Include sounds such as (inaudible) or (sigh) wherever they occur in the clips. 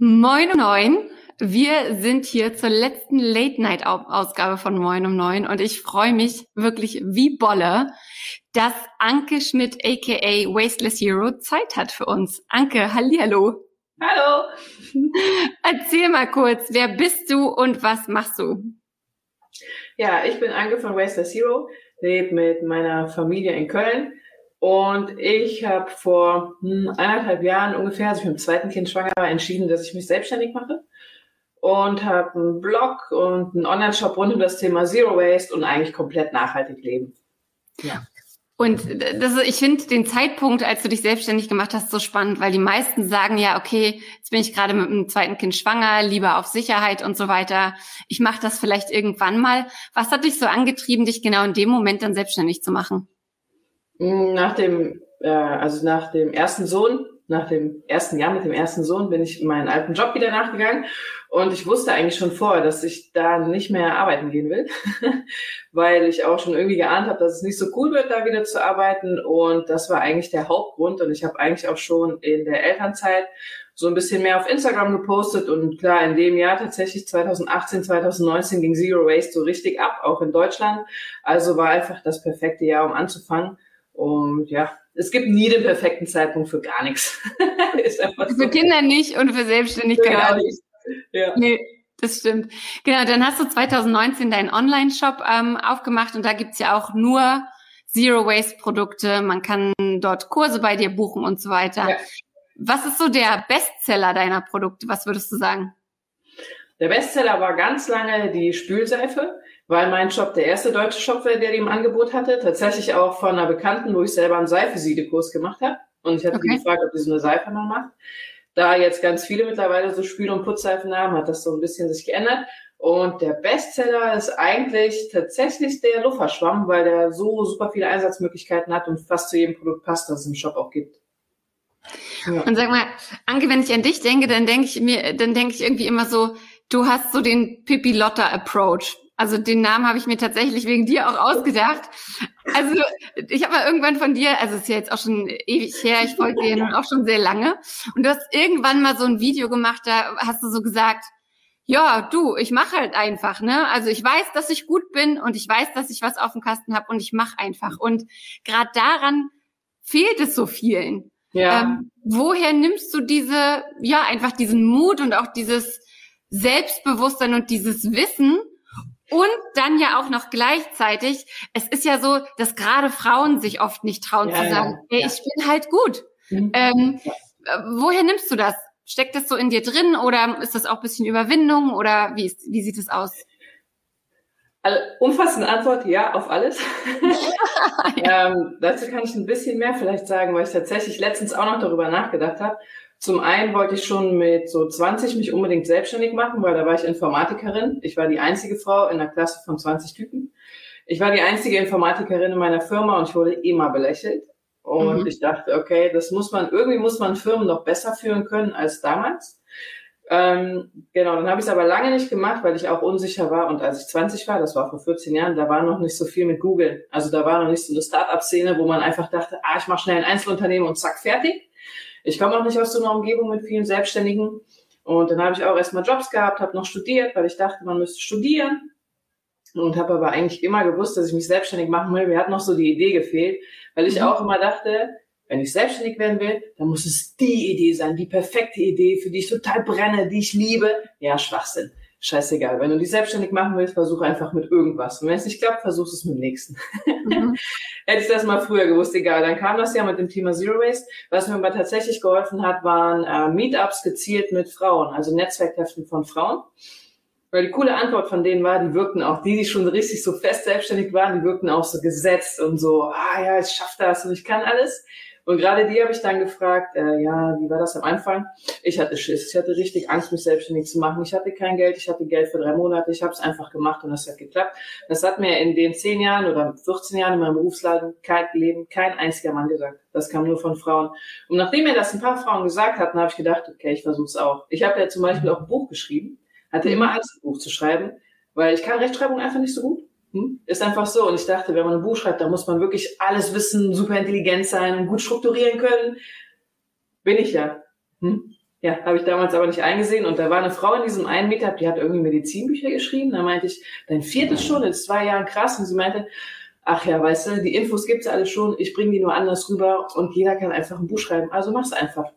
Moin um neun. Wir sind hier zur letzten Late-Night-Ausgabe von Moin um neun und ich freue mich wirklich wie Bolle, dass Anke Schmidt aka Wasteless Hero Zeit hat für uns. Anke, hallihallo. Hallo. Erzähl mal kurz, wer bist du und was machst du? Ja, ich bin Anke von Wasteless Zero, lebe mit meiner Familie in Köln und ich habe vor hm, eineinhalb Jahren ungefähr, als ich mit dem zweiten Kind schwanger war, entschieden, dass ich mich selbstständig mache und habe einen Blog und einen Online-Shop rund um das Thema Zero Waste und eigentlich komplett nachhaltig leben. Ja. Und das, ich finde den Zeitpunkt, als du dich selbstständig gemacht hast, so spannend, weil die meisten sagen ja, okay, jetzt bin ich gerade mit einem zweiten Kind schwanger, lieber auf Sicherheit und so weiter. Ich mache das vielleicht irgendwann mal. Was hat dich so angetrieben, dich genau in dem Moment dann selbstständig zu machen? Nach dem, äh, also nach dem ersten Sohn nach dem ersten Jahr mit dem ersten Sohn bin ich meinen alten Job wieder nachgegangen und ich wusste eigentlich schon vorher, dass ich da nicht mehr arbeiten gehen will, (laughs) weil ich auch schon irgendwie geahnt habe, dass es nicht so cool wird, da wieder zu arbeiten und das war eigentlich der Hauptgrund und ich habe eigentlich auch schon in der Elternzeit so ein bisschen mehr auf Instagram gepostet und klar, in dem Jahr tatsächlich 2018, 2019 ging Zero Waste so richtig ab, auch in Deutschland. Also war einfach das perfekte Jahr, um anzufangen. Und ja, es gibt nie den perfekten Zeitpunkt für gar nichts. (laughs) ist einfach so. Für Kinder nicht und für Selbstständigkeit auch nicht. Ja. Nee, das stimmt. Genau, dann hast du 2019 deinen Online-Shop ähm, aufgemacht und da gibt's ja auch nur Zero-Waste-Produkte. Man kann dort Kurse bei dir buchen und so weiter. Ja. Was ist so der Bestseller deiner Produkte? Was würdest du sagen? Der Bestseller war ganz lange die Spülseife weil mein Shop der erste deutsche Shop war, der die im Angebot hatte. Tatsächlich auch von einer Bekannten, wo ich selber einen Seifesiedekurs gemacht habe. Und ich hatte okay. gefragt, ob die so eine Seife noch macht. Da jetzt ganz viele mittlerweile so Spül- und Putzseifen haben, hat das so ein bisschen sich geändert. Und der Bestseller ist eigentlich tatsächlich der Lufferschwamm, weil der so super viele Einsatzmöglichkeiten hat und fast zu jedem Produkt passt, das es im Shop auch gibt. Ja. Und sag mal, Anke, wenn ich an dich denke, dann denke ich mir, dann denke ich irgendwie immer so, du hast so den Pippi Lotta Approach. Also den Namen habe ich mir tatsächlich wegen dir auch ausgedacht. Also ich habe mal irgendwann von dir, also es ist ja jetzt auch schon ewig her, ich folge dir nun auch schon sehr lange. Und du hast irgendwann mal so ein Video gemacht, da hast du so gesagt, ja, du, ich mache halt einfach, ne? Also ich weiß, dass ich gut bin und ich weiß, dass ich was auf dem Kasten habe und ich mache einfach. Und gerade daran fehlt es so vielen. Ja. Ähm, woher nimmst du diese, ja, einfach diesen Mut und auch dieses Selbstbewusstsein und dieses Wissen, und dann ja auch noch gleichzeitig, es ist ja so, dass gerade Frauen sich oft nicht trauen ja, zu sagen, ja, hey, ich bin halt gut. Mhm. Ähm, woher nimmst du das? Steckt das so in dir drin oder ist das auch ein bisschen Überwindung oder wie, ist, wie sieht es aus? Also, umfassende Antwort, ja, auf alles. (laughs) ähm, dazu kann ich ein bisschen mehr vielleicht sagen, weil ich tatsächlich letztens auch noch darüber nachgedacht habe. Zum einen wollte ich schon mit so 20 mich unbedingt selbstständig machen, weil da war ich Informatikerin. Ich war die einzige Frau in einer Klasse von 20 Typen. Ich war die einzige Informatikerin in meiner Firma und ich wurde immer belächelt. Und mhm. ich dachte, okay, das muss man, irgendwie muss man Firmen noch besser führen können als damals. Ähm, genau, dann habe ich es aber lange nicht gemacht, weil ich auch unsicher war. Und als ich 20 war, das war vor 14 Jahren, da war noch nicht so viel mit Google. Also da war noch nicht so eine Start-up-Szene, wo man einfach dachte, ah, ich mache schnell ein Einzelunternehmen und zack, fertig. Ich komme auch nicht aus so einer Umgebung mit vielen Selbstständigen. Und dann habe ich auch erstmal Jobs gehabt, habe noch studiert, weil ich dachte, man müsste studieren. Und habe aber eigentlich immer gewusst, dass ich mich selbstständig machen will. Mir hat noch so die Idee gefehlt, weil ich mhm. auch immer dachte, wenn ich selbstständig werden will, dann muss es die Idee sein, die perfekte Idee, für die ich total brenne, die ich liebe. Ja, Schwachsinn. Scheißegal. Wenn du dich selbstständig machen willst, versuch einfach mit irgendwas. Und wenn es nicht klappt, versuch es mit dem nächsten. Mhm. (laughs) Hätte ich das mal früher gewusst, egal. Dann kam das ja mit dem Thema Zero Waste. Was mir aber tatsächlich geholfen hat, waren äh, Meetups gezielt mit Frauen, also Netzwerktreffen von Frauen. Weil die coole Antwort von denen war, die wirkten auch, die, die schon richtig so fest selbstständig waren, die wirkten auch so gesetzt und so, ah ja, ich schaff das und ich kann alles. Und gerade die habe ich dann gefragt, äh, ja, wie war das am Anfang? Ich hatte Schiss, ich hatte richtig Angst, mich selbstständig zu machen. Ich hatte kein Geld, ich hatte Geld für drei Monate, ich habe es einfach gemacht und das hat geklappt. Das hat mir in den zehn Jahren oder 14 Jahren in meinem Berufsleben kein, Leben kein einziger Mann gesagt. Das kam nur von Frauen. Und nachdem mir das ein paar Frauen gesagt hatten, habe ich gedacht, okay, ich versuche es auch. Ich habe ja zum Beispiel auch ein Buch geschrieben, hatte immer Angst, ein Buch zu schreiben, weil ich kann Rechtschreibung einfach nicht so gut. Hm? Ist einfach so. Und ich dachte, wenn man ein Buch schreibt, dann muss man wirklich alles wissen, super intelligent sein und gut strukturieren können. Bin ich ja. Hm? Ja, habe ich damals aber nicht eingesehen. Und da war eine Frau in diesem einen Meetup, die hat irgendwie Medizinbücher geschrieben. Da meinte ich, dein viertes schon in zwei Jahren krass. Und sie meinte, ach ja, weißt du, die Infos gibt's alle schon, ich bringe die nur anders rüber und jeder kann einfach ein Buch schreiben. Also mach's einfach.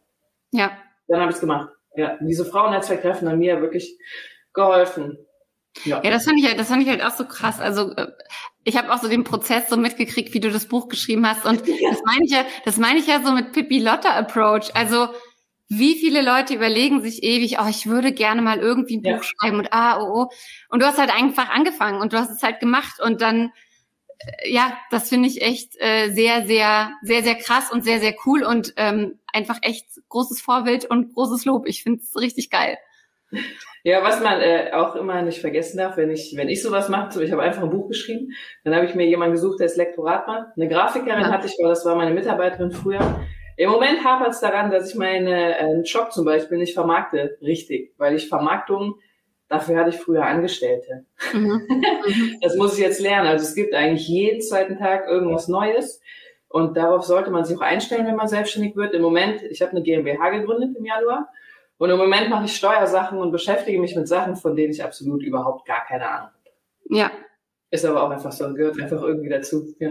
Ja. Dann habe ich's gemacht. Ja, diese Frauennetzwerktreffen haben mir wirklich geholfen. Ja. ja, das fand ich halt, das fand ich halt auch so krass. Also äh, ich habe auch so den Prozess so mitgekriegt, wie du das Buch geschrieben hast. Und (laughs) ja. das meine ich ja, das meine ich ja so mit Pippi Lotta Approach. Also wie viele Leute überlegen sich ewig, oh, ich würde gerne mal irgendwie ein ja. Buch schreiben und ah, oh, oh. Und du hast halt einfach angefangen und du hast es halt gemacht und dann, äh, ja, das finde ich echt äh, sehr, sehr, sehr, sehr krass und sehr, sehr cool und ähm, einfach echt großes Vorbild und großes Lob. Ich finde es richtig geil. Ja, was man äh, auch immer nicht vergessen darf, wenn ich, wenn ich sowas mache, so ich habe einfach ein Buch geschrieben, dann habe ich mir jemanden gesucht, der ist Lektorat macht. Eine Grafikerin ja. hatte ich, weil das war meine Mitarbeiterin früher. Im Moment hapert es daran, dass ich meinen äh, Shop zum Beispiel nicht vermarkte, richtig, weil ich Vermarktung, dafür hatte ich früher Angestellte. Mhm. (laughs) mhm. das muss ich jetzt lernen. Also es gibt eigentlich jeden zweiten Tag irgendwas Neues. Und darauf sollte man sich auch einstellen, wenn man selbstständig wird. Im Moment, ich habe eine GmbH gegründet im Januar und im Moment mache ich Steuersachen und beschäftige mich mit Sachen, von denen ich absolut überhaupt gar keine Ahnung habe. Ja. Ist aber auch einfach so, gehört einfach irgendwie dazu. Ja.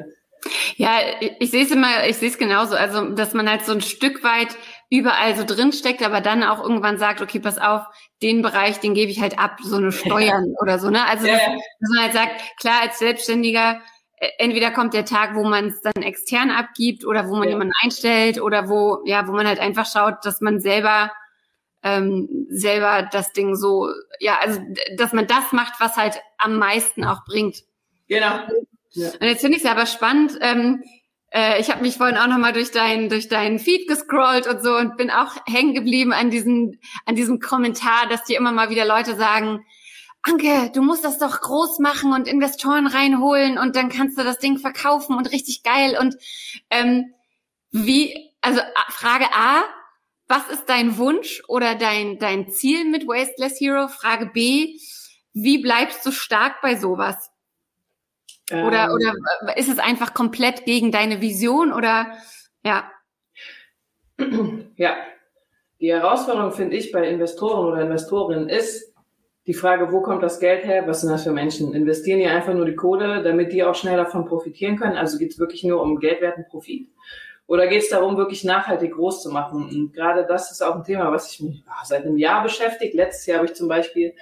Ja, ich, sehe es immer, ich sehe es genauso. Also, dass man halt so ein Stück weit überall so drin steckt, aber dann auch irgendwann sagt, okay, pass auf, den Bereich, den gebe ich halt ab, so eine (laughs) Steuern oder so, ne? Also, dass, dass man halt sagt, klar, als Selbstständiger, äh, entweder kommt der Tag, wo man es dann extern abgibt oder wo man ja. jemanden einstellt oder wo, ja, wo man halt einfach schaut, dass man selber ähm, selber das Ding so, ja, also dass man das macht, was halt am meisten auch bringt. Genau. Ja. Und jetzt finde ich es aber spannend. Ähm, äh, ich habe mich vorhin auch nochmal durch deinen durch deinen Feed gescrollt und so und bin auch hängen geblieben an diesem an diesem Kommentar, dass dir immer mal wieder Leute sagen, Anke, du musst das doch groß machen und Investoren reinholen und dann kannst du das Ding verkaufen und richtig geil und ähm, wie also Frage A, was ist dein Wunsch oder dein, dein Ziel mit Wasteless Hero? Frage B, wie bleibst du stark bei sowas? Oder, ähm, oder ist es einfach komplett gegen deine Vision oder, ja? Ja. Die Herausforderung finde ich bei Investoren oder Investorinnen ist die Frage, wo kommt das Geld her? Was sind das für Menschen? Investieren die einfach nur die Kohle, damit die auch schnell davon profitieren können? Also geht es wirklich nur um geldwerten Profit? Oder geht es darum, wirklich nachhaltig groß zu machen? Und gerade das ist auch ein Thema, was ich mich ach, seit einem Jahr beschäftigt. Letztes Jahr habe ich zum Beispiel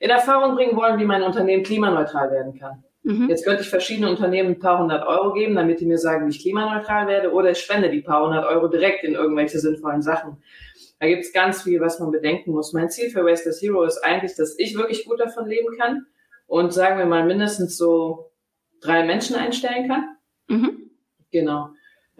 in Erfahrung bringen wollen, wie mein Unternehmen klimaneutral werden kann. Mhm. Jetzt könnte ich verschiedene Unternehmen ein paar hundert Euro geben, damit die mir sagen, wie ich klimaneutral werde, oder ich spende die paar hundert Euro direkt in irgendwelche sinnvollen Sachen. Da gibt es ganz viel, was man bedenken muss. Mein Ziel für Wasteless Hero ist eigentlich, dass ich wirklich gut davon leben kann und sagen wir mal mindestens so drei Menschen einstellen kann. Mhm. Genau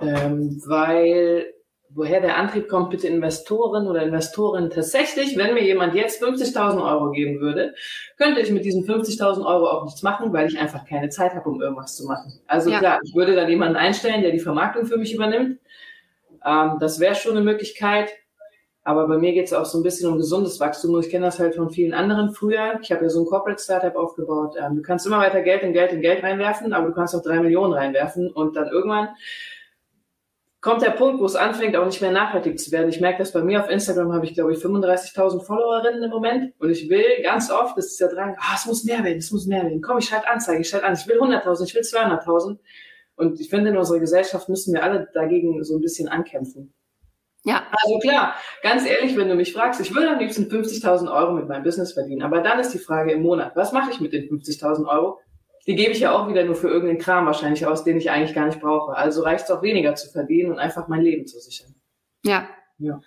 ähm, weil woher der Antrieb kommt, bitte Investoren oder Investoren tatsächlich, wenn mir jemand jetzt 50.000 Euro geben würde, könnte ich mit diesen 50.000 Euro auch nichts machen, weil ich einfach keine Zeit habe, um irgendwas zu machen. Also ja. klar, ich würde dann jemanden einstellen, der die Vermarktung für mich übernimmt. Ähm, das wäre schon eine Möglichkeit. Aber bei mir geht es auch so ein bisschen um gesundes Wachstum. Ich kenne das halt von vielen anderen früher. Ich habe ja so ein Corporate Startup aufgebaut. Ähm, du kannst immer weiter Geld in Geld in Geld reinwerfen, aber du kannst auch drei Millionen reinwerfen und dann irgendwann kommt der Punkt, wo es anfängt, auch nicht mehr nachhaltig zu werden. Ich merke das bei mir auf Instagram, habe ich glaube ich 35.000 Followerinnen im Moment und ich will ganz oft, das ist der Drang, ah, es muss mehr werden, es muss mehr werden. Komm, ich schalte Anzeige, ich schalte an, ich will 100.000, ich will 200.000. Und ich finde, in unserer Gesellschaft müssen wir alle dagegen so ein bisschen ankämpfen. Ja. Also klar, ganz ehrlich, wenn du mich fragst, ich würde am liebsten 50.000 Euro mit meinem Business verdienen. Aber dann ist die Frage im Monat, was mache ich mit den 50.000 Euro? Die gebe ich ja auch wieder nur für irgendeinen Kram wahrscheinlich aus, den ich eigentlich gar nicht brauche. Also reicht es auch weniger zu verdienen und einfach mein Leben zu sichern. Ja, ja.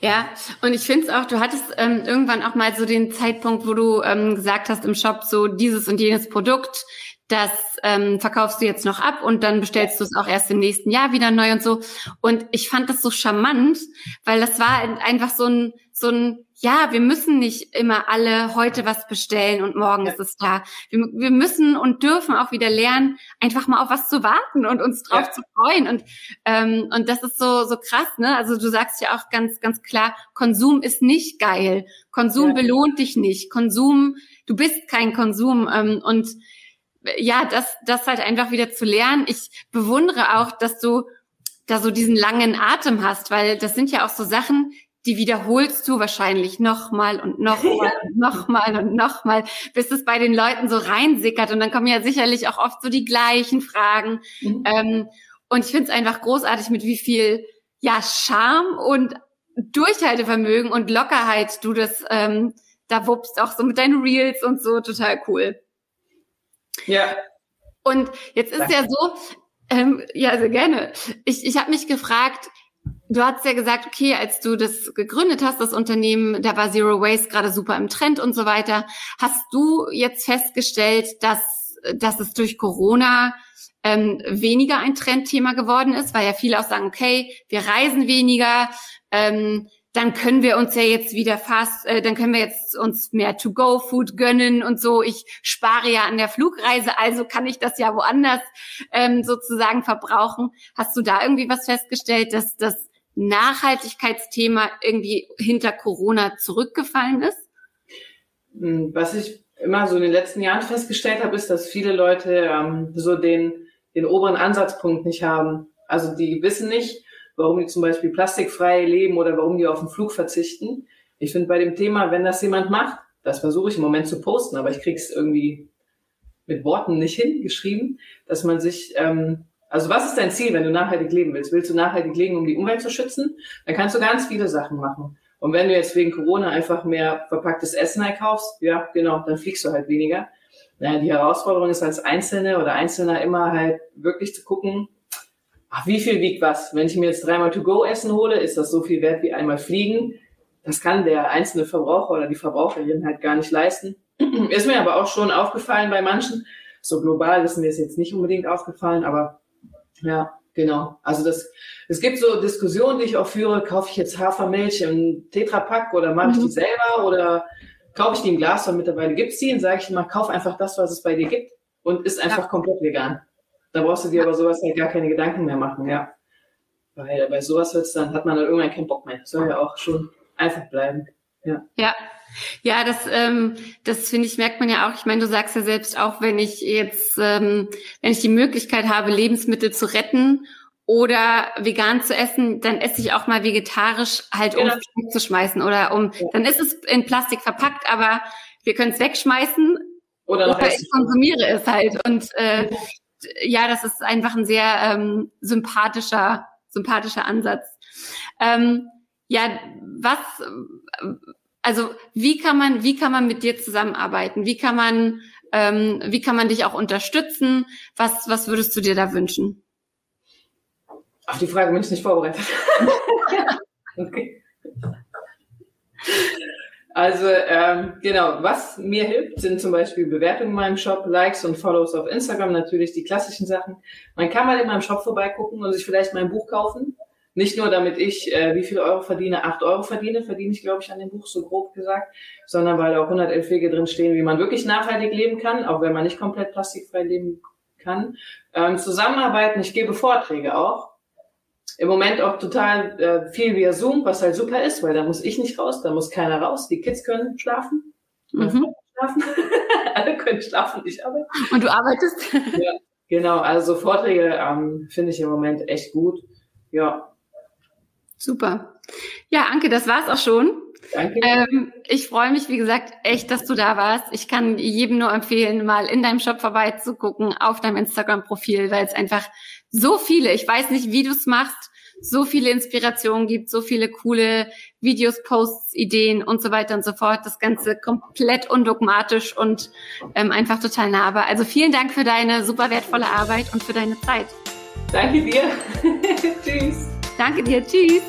ja, und ich finde es auch, du hattest ähm, irgendwann auch mal so den Zeitpunkt, wo du ähm, gesagt hast im Shop so dieses und jenes Produkt, das ähm, verkaufst du jetzt noch ab und dann bestellst du es auch erst im nächsten Jahr wieder neu und so. Und ich fand das so charmant, weil das war einfach so ein, so ein, ja, wir müssen nicht immer alle heute was bestellen und morgen ja. ist es da. Wir, wir, müssen und dürfen auch wieder lernen, einfach mal auf was zu warten und uns drauf ja. zu freuen. Und, ähm, und das ist so, so krass, ne? Also du sagst ja auch ganz, ganz klar, Konsum ist nicht geil. Konsum ja. belohnt dich nicht. Konsum, du bist kein Konsum. Ähm, und ja, das, das halt einfach wieder zu lernen. Ich bewundere auch, dass du da so diesen langen Atem hast, weil das sind ja auch so Sachen, die wiederholst du wahrscheinlich nochmal und nochmal und (laughs) nochmal und nochmal, bis es bei den Leuten so reinsickert. Und dann kommen ja sicherlich auch oft so die gleichen Fragen. Mhm. Ähm, und ich finde es einfach großartig, mit wie viel ja Charme und Durchhaltevermögen und Lockerheit du das ähm, da wuppst, auch so mit deinen Reels und so, total cool. Ja. Und jetzt ist Danke. ja so, ähm, ja, sehr gerne. Ich, ich habe mich gefragt, du hast ja gesagt, okay, als du das gegründet hast, das Unternehmen, da war Zero Waste gerade super im Trend und so weiter. Hast du jetzt festgestellt, dass, dass es durch Corona ähm, weniger ein Trendthema geworden ist, weil ja viele auch sagen, okay, wir reisen weniger, ähm, dann können wir uns ja jetzt wieder fast, äh, dann können wir jetzt uns mehr To-Go-Food gönnen und so. Ich spare ja an der Flugreise, also kann ich das ja woanders ähm, sozusagen verbrauchen. Hast du da irgendwie was festgestellt, dass das Nachhaltigkeitsthema irgendwie hinter Corona zurückgefallen ist? Hm, was ich immer so in den letzten Jahren festgestellt habe, ist, dass viele Leute ähm, so den, den oberen Ansatzpunkt nicht haben. Also die wissen nicht, warum die zum Beispiel plastikfrei leben oder warum die auf den Flug verzichten. Ich finde bei dem Thema, wenn das jemand macht, das versuche ich im Moment zu posten, aber ich krieg's irgendwie mit Worten nicht hingeschrieben, dass man sich, ähm, also was ist dein Ziel, wenn du nachhaltig leben willst? Willst du nachhaltig leben, um die Umwelt zu schützen? Dann kannst du ganz viele Sachen machen. Und wenn du jetzt wegen Corona einfach mehr verpacktes Essen einkaufst, ja, genau, dann fliegst du halt weniger. Naja, die Herausforderung ist als Einzelne oder Einzelner immer halt wirklich zu gucken, ach, wie viel wiegt was? Wenn ich mir jetzt dreimal To-Go-Essen hole, ist das so viel wert wie einmal fliegen. Das kann der einzelne Verbraucher oder die Verbraucherin halt gar nicht leisten. (clears throat) ist mir aber auch schon aufgefallen bei manchen. So global ist mir es jetzt nicht unbedingt aufgefallen, aber ja, genau. Also das, es gibt so Diskussionen, die ich auch führe. Kaufe ich jetzt Hafermilch im Tetrapack oder mache ich die mhm. selber oder kaufe ich die im Glas? Und mittlerweile gibt's die und sage ich immer, kauf einfach das, was es bei dir gibt und ist einfach ja. komplett vegan. Da brauchst du dir aber sowas halt gar keine Gedanken mehr machen, ja. Weil bei sowas wird's dann, hat man dann irgendwann keinen Bock mehr. Das soll ja auch schon einfach bleiben. Ja. Ja. Ja, das, ähm, das finde ich, merkt man ja auch. Ich meine, du sagst ja selbst auch, wenn ich jetzt, ähm, wenn ich die Möglichkeit habe, Lebensmittel zu retten oder vegan zu essen, dann esse ich auch mal vegetarisch halt, um genau. es zu schmeißen oder um, ja. dann ist es in Plastik verpackt, aber wir können es wegschmeißen oder, oder ich konsumiere es halt. Und äh, ja, das ist einfach ein sehr ähm, sympathischer, sympathischer Ansatz. Ähm, ja, was, also wie kann man, wie kann man mit dir zusammenarbeiten? Wie kann man, ähm, wie kann man dich auch unterstützen? Was, was würdest du dir da wünschen? Auf die Frage bin ich nicht vorbereitet. (laughs) okay. Also ähm, genau, was mir hilft, sind zum Beispiel Bewertungen in meinem Shop, Likes und Follows auf Instagram, natürlich die klassischen Sachen. Man kann mal in meinem Shop vorbeigucken und sich vielleicht mein Buch kaufen. Nicht nur, damit ich äh, wie viel Euro verdiene, acht Euro verdiene, verdiene ich, glaube ich, an dem Buch, so grob gesagt, sondern weil da auch 111 Wege drin stehen, wie man wirklich nachhaltig leben kann, auch wenn man nicht komplett plastikfrei leben kann. Ähm, zusammenarbeiten, ich gebe Vorträge auch im Moment auch total äh, viel via Zoom, was halt super ist, weil da muss ich nicht raus, da muss keiner raus. Die Kids können schlafen. Mhm. Schlafen. (laughs) Alle können schlafen, ich arbeite. Und du arbeitest? ja, genau. Also Vorträge ähm, finde ich im Moment echt gut. Ja. Super. Ja, Anke, das war's auch schon. Danke. Ähm, ich freue mich, wie gesagt, echt, dass du da warst. Ich kann jedem nur empfehlen, mal in deinem Shop vorbeizugucken, auf deinem Instagram-Profil, weil es einfach so viele, ich weiß nicht, wie du es machst, so viele Inspirationen gibt, so viele coole Videos, Posts, Ideen und so weiter und so fort. Das Ganze komplett undogmatisch und ähm, einfach total nahbar. Also vielen Dank für deine super wertvolle Arbeit und für deine Zeit. Danke dir. (laughs) Tschüss. Danke dir. Tschüss.